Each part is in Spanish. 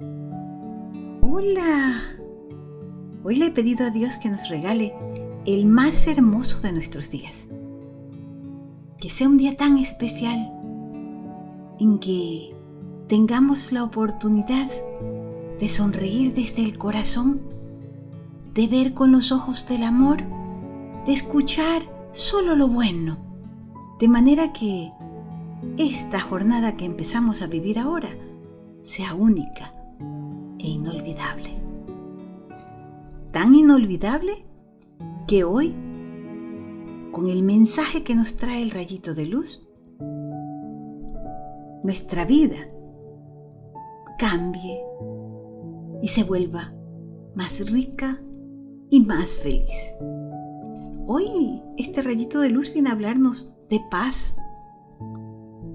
Hola. Hoy le he pedido a Dios que nos regale el más hermoso de nuestros días. Que sea un día tan especial en que tengamos la oportunidad de sonreír desde el corazón, de ver con los ojos del amor, de escuchar solo lo bueno, de manera que esta jornada que empezamos a vivir ahora sea única e inolvidable. Tan inolvidable que hoy, con el mensaje que nos trae el rayito de luz, nuestra vida cambie y se vuelva más rica y más feliz. Hoy este rayito de luz viene a hablarnos de paz,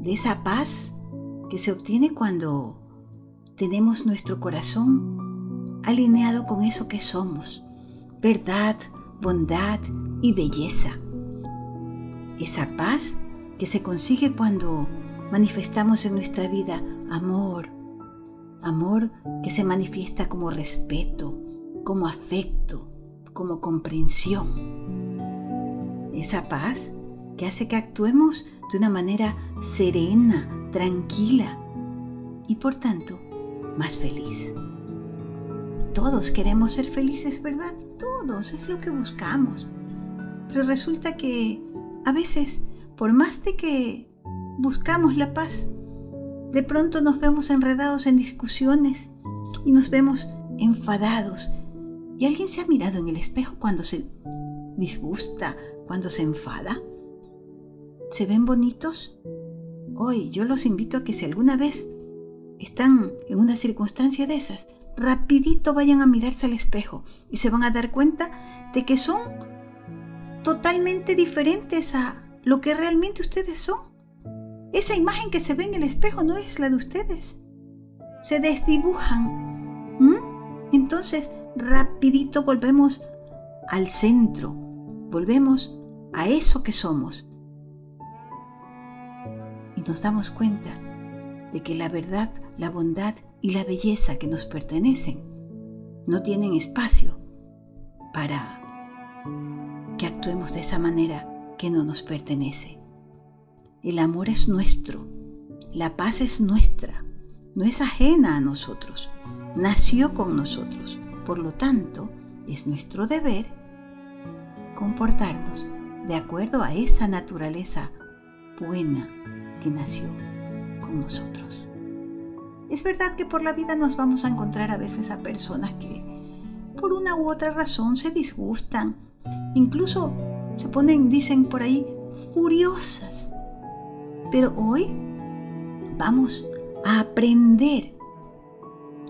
de esa paz que se obtiene cuando tenemos nuestro corazón alineado con eso que somos, verdad, bondad y belleza. Esa paz que se consigue cuando manifestamos en nuestra vida amor, amor que se manifiesta como respeto, como afecto, como comprensión. Esa paz que hace que actuemos de una manera serena, tranquila y por tanto más feliz. Todos queremos ser felices, ¿verdad? Todos, es lo que buscamos. Pero resulta que a veces, por más de que buscamos la paz, de pronto nos vemos enredados en discusiones y nos vemos enfadados. ¿Y alguien se ha mirado en el espejo cuando se disgusta, cuando se enfada? ¿Se ven bonitos? Hoy yo los invito a que si alguna vez están en una circunstancia de esas, rapidito vayan a mirarse al espejo y se van a dar cuenta de que son totalmente diferentes a lo que realmente ustedes son. Esa imagen que se ve en el espejo no es la de ustedes. Se desdibujan. Entonces, rapidito volvemos al centro. Volvemos a eso que somos. Y nos damos cuenta de que la verdad, la bondad y la belleza que nos pertenecen no tienen espacio para que actuemos de esa manera que no nos pertenece. El amor es nuestro, la paz es nuestra, no es ajena a nosotros, nació con nosotros. Por lo tanto, es nuestro deber comportarnos de acuerdo a esa naturaleza buena que nació con nosotros. Es verdad que por la vida nos vamos a encontrar a veces a personas que por una u otra razón se disgustan, incluso se ponen, dicen por ahí, furiosas. Pero hoy vamos a aprender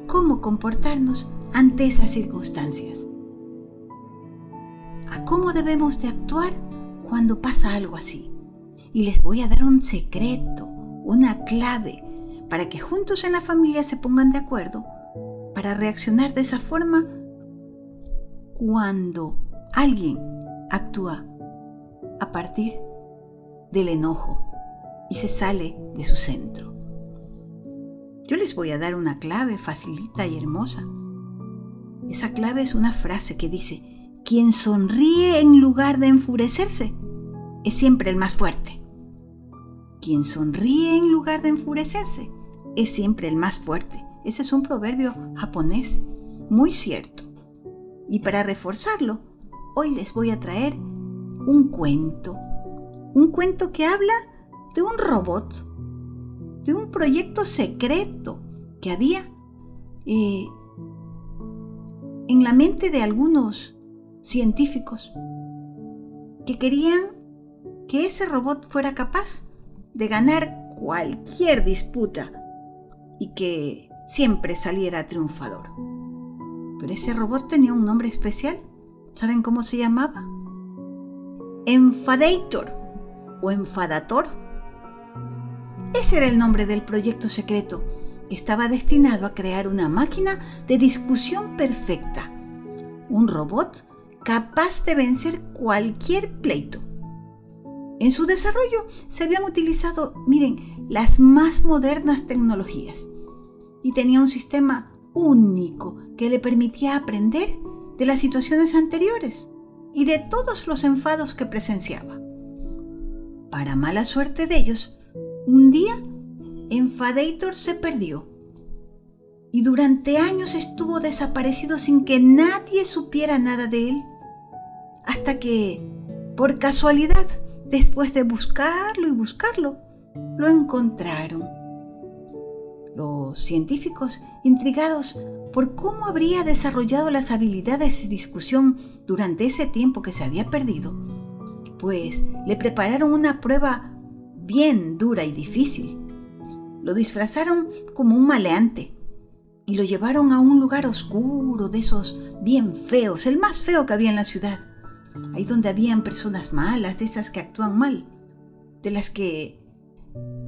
cómo comportarnos ante esas circunstancias. A cómo debemos de actuar cuando pasa algo así. Y les voy a dar un secreto, una clave, para que juntos en la familia se pongan de acuerdo para reaccionar de esa forma cuando alguien actúa a partir del enojo y se sale de su centro. Yo les voy a dar una clave facilita y hermosa. Esa clave es una frase que dice, quien sonríe en lugar de enfurecerse es siempre el más fuerte. Quien sonríe en lugar de enfurecerse es siempre el más fuerte. Ese es un proverbio japonés muy cierto. Y para reforzarlo, hoy les voy a traer un cuento. Un cuento que habla de un robot, de un proyecto secreto que había eh, en la mente de algunos científicos que querían que ese robot fuera capaz de ganar cualquier disputa y que siempre saliera triunfador. Pero ese robot tenía un nombre especial. ¿Saben cómo se llamaba? Enfadator o Enfadator. Ese era el nombre del proyecto secreto que estaba destinado a crear una máquina de discusión perfecta. Un robot capaz de vencer cualquier pleito. En su desarrollo se habían utilizado, miren, las más modernas tecnologías y tenía un sistema único que le permitía aprender de las situaciones anteriores y de todos los enfados que presenciaba. Para mala suerte de ellos, un día Enfadator se perdió y durante años estuvo desaparecido sin que nadie supiera nada de él, hasta que, por casualidad, después de buscarlo y buscarlo, lo encontraron. Los científicos, intrigados por cómo habría desarrollado las habilidades de discusión durante ese tiempo que se había perdido, pues le prepararon una prueba bien dura y difícil. Lo disfrazaron como un maleante y lo llevaron a un lugar oscuro de esos bien feos, el más feo que había en la ciudad. Ahí donde habían personas malas, de esas que actúan mal, de las que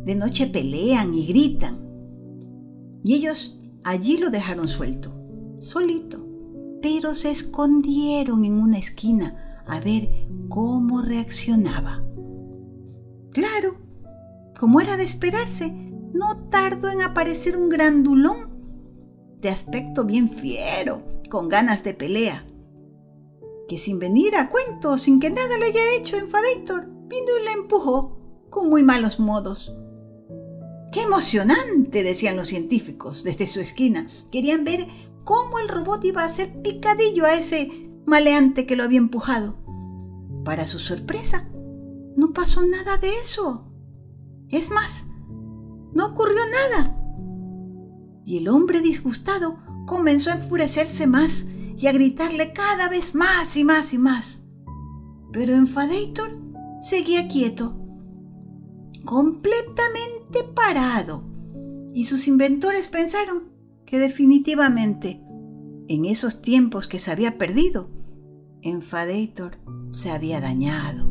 de noche pelean y gritan. Y ellos allí lo dejaron suelto, solito, pero se escondieron en una esquina a ver cómo reaccionaba. Claro, como era de esperarse, no tardó en aparecer un grandulón de aspecto bien fiero, con ganas de pelea, que sin venir a cuento, sin que nada le haya hecho Enfadator, vino y le empujó con muy malos modos. ¡Qué emocionante! decían los científicos desde su esquina. Querían ver cómo el robot iba a hacer picadillo a ese maleante que lo había empujado. Para su sorpresa, no pasó nada de eso. Es más, no ocurrió nada y el hombre disgustado comenzó a enfurecerse más y a gritarle cada vez más y más y más. Pero Enfadator seguía quieto, completamente parado, y sus inventores pensaron que definitivamente, en esos tiempos que se había perdido, Enfadator se había dañado.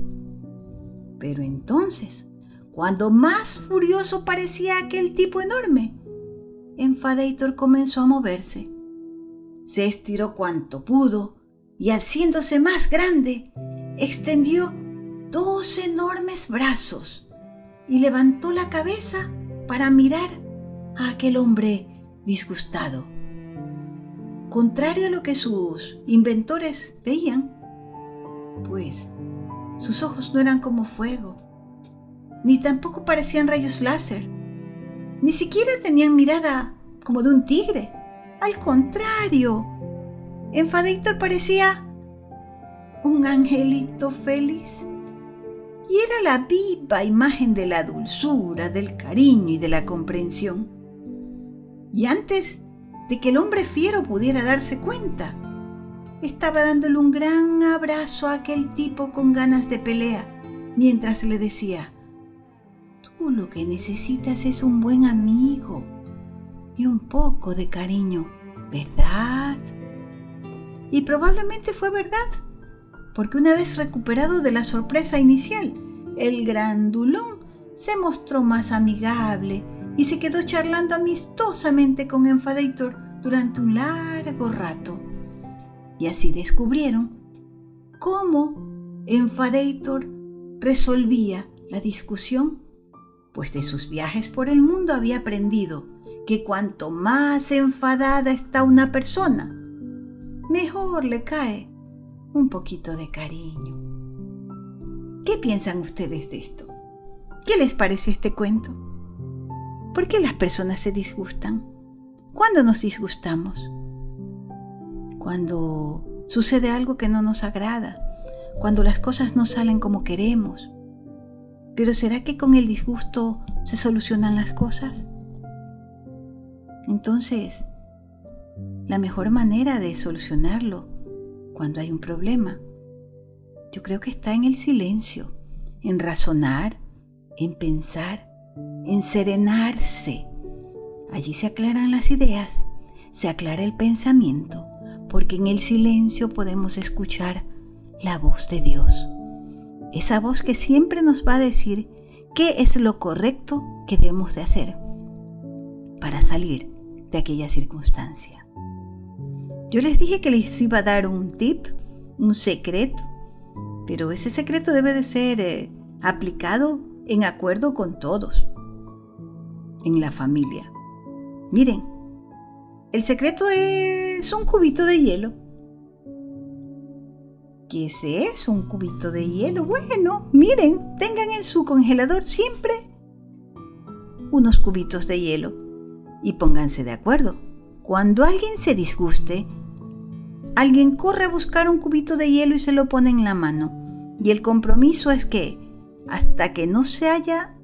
Pero entonces, cuando más furioso parecía aquel tipo enorme, Enfadator comenzó a moverse. Se estiró cuanto pudo y haciéndose más grande, extendió dos enormes brazos y levantó la cabeza para mirar a aquel hombre disgustado. Contrario a lo que sus inventores veían, pues sus ojos no eran como fuego, ni tampoco parecían rayos láser ni siquiera tenían mirada como de un tigre. Al contrario, Enfadator parecía un angelito feliz. Y era la viva imagen de la dulzura, del cariño y de la comprensión. Y antes de que el hombre fiero pudiera darse cuenta, estaba dándole un gran abrazo a aquel tipo con ganas de pelea, mientras le decía, Tú lo que necesitas es un buen amigo y un poco de cariño, ¿verdad? Y probablemente fue verdad, porque una vez recuperado de la sorpresa inicial, el grandulón se mostró más amigable y se quedó charlando amistosamente con Enfadator durante un largo rato. Y así descubrieron cómo Enfadator resolvía la discusión pues de sus viajes por el mundo había aprendido que cuanto más enfadada está una persona, mejor le cae un poquito de cariño. ¿Qué piensan ustedes de esto? ¿Qué les pareció este cuento? ¿Por qué las personas se disgustan? ¿Cuándo nos disgustamos? Cuando sucede algo que no nos agrada, cuando las cosas no salen como queremos, pero ¿será que con el disgusto se solucionan las cosas? Entonces, la mejor manera de solucionarlo cuando hay un problema, yo creo que está en el silencio, en razonar, en pensar, en serenarse. Allí se aclaran las ideas, se aclara el pensamiento, porque en el silencio podemos escuchar la voz de Dios esa voz que siempre nos va a decir qué es lo correcto que debemos de hacer para salir de aquella circunstancia. Yo les dije que les iba a dar un tip, un secreto, pero ese secreto debe de ser eh, aplicado en acuerdo con todos en la familia. Miren, El secreto es un cubito de hielo. ¿Qué es Un cubito de hielo. Bueno, miren, tengan en su congelador siempre unos cubitos de hielo y pónganse de acuerdo. Cuando alguien se disguste, alguien corre a buscar un cubito de hielo y se lo pone en la mano. Y el compromiso es que hasta que no se haya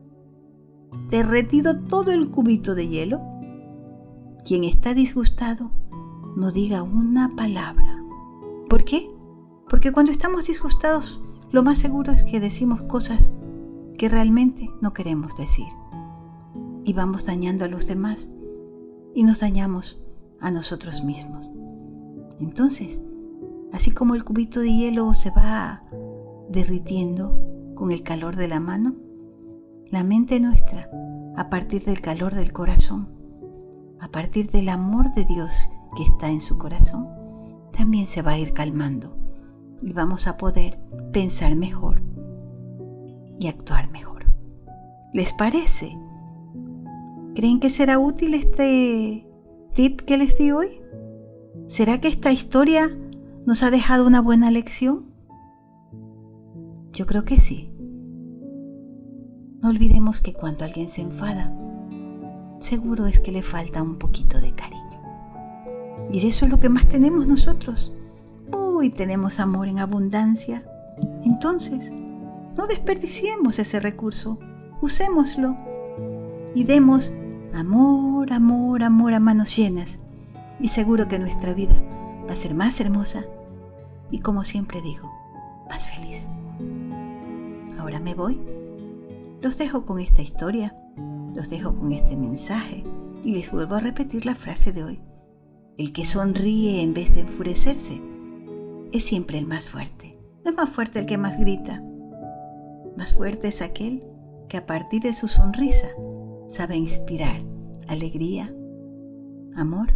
derretido todo el cubito de hielo, quien está disgustado no diga una palabra. ¿Por qué? Porque cuando estamos disgustados, lo más seguro es que decimos cosas que realmente no queremos decir. Y vamos dañando a los demás y nos dañamos a nosotros mismos. Entonces, así como el cubito de hielo se va derritiendo con el calor de la mano, la mente nuestra, a partir del calor del corazón, a partir del amor de Dios que está en su corazón, también se va a ir calmando y vamos a poder pensar mejor y actuar mejor. ¿Les parece? ¿Creen que será útil este tip que les di hoy? ¿Será que esta historia nos ha dejado una buena lección? Yo creo que sí. No olvidemos que cuando alguien se enfada, seguro es que le falta un poquito de cariño. Y de eso es lo que más tenemos nosotros. Uy, tenemos amor en abundancia. Entonces, no desperdiciemos ese recurso, usémoslo y demos amor, amor, amor a manos llenas. Y seguro que nuestra vida va a ser más hermosa y como siempre digo, más feliz. Ahora me voy. Los dejo con esta historia los dejo con este mensaje y les vuelvo a repetir la frase de hoy. El que sonríe en vez de enfurecerse es siempre el más fuerte. No es más fuerte el que más grita. Más fuerte es aquel que a partir de su sonrisa sabe inspirar alegría, amor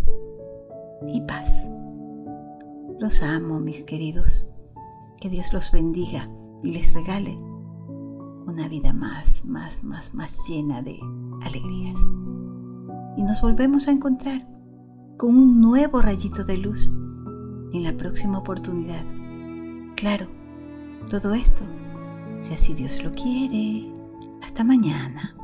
y paz. Los amo, mis queridos. Que Dios los bendiga y les regale una vida más, más, más, más llena de alegrías. Y nos volvemos a encontrar con un nuevo rayito de luz en la próxima oportunidad. Claro, todo esto, si así Dios lo quiere. Hasta mañana.